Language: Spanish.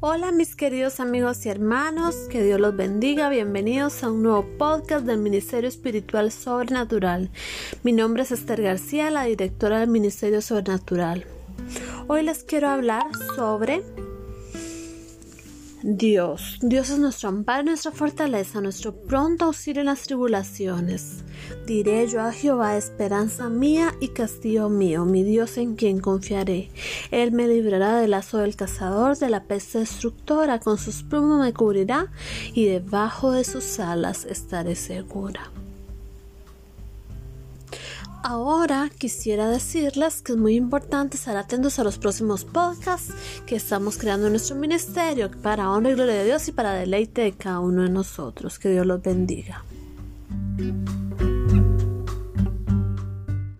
Hola mis queridos amigos y hermanos, que Dios los bendiga, bienvenidos a un nuevo podcast del Ministerio Espiritual Sobrenatural. Mi nombre es Esther García, la directora del Ministerio Sobrenatural. Hoy les quiero hablar sobre Dios. Dios es nuestro amparo, nuestra fortaleza, nuestro pronto auxilio en las tribulaciones. Diré yo a Jehová, esperanza mía y castillo mío, mi Dios en quien confiaré. Él me librará del lazo del cazador, de la peste destructora, con sus plumas me cubrirá y debajo de sus alas estaré segura. Ahora quisiera decirles que es muy importante estar atentos a los próximos podcasts que estamos creando en nuestro ministerio para honra y gloria de Dios y para deleite de cada uno de nosotros. Que Dios los bendiga.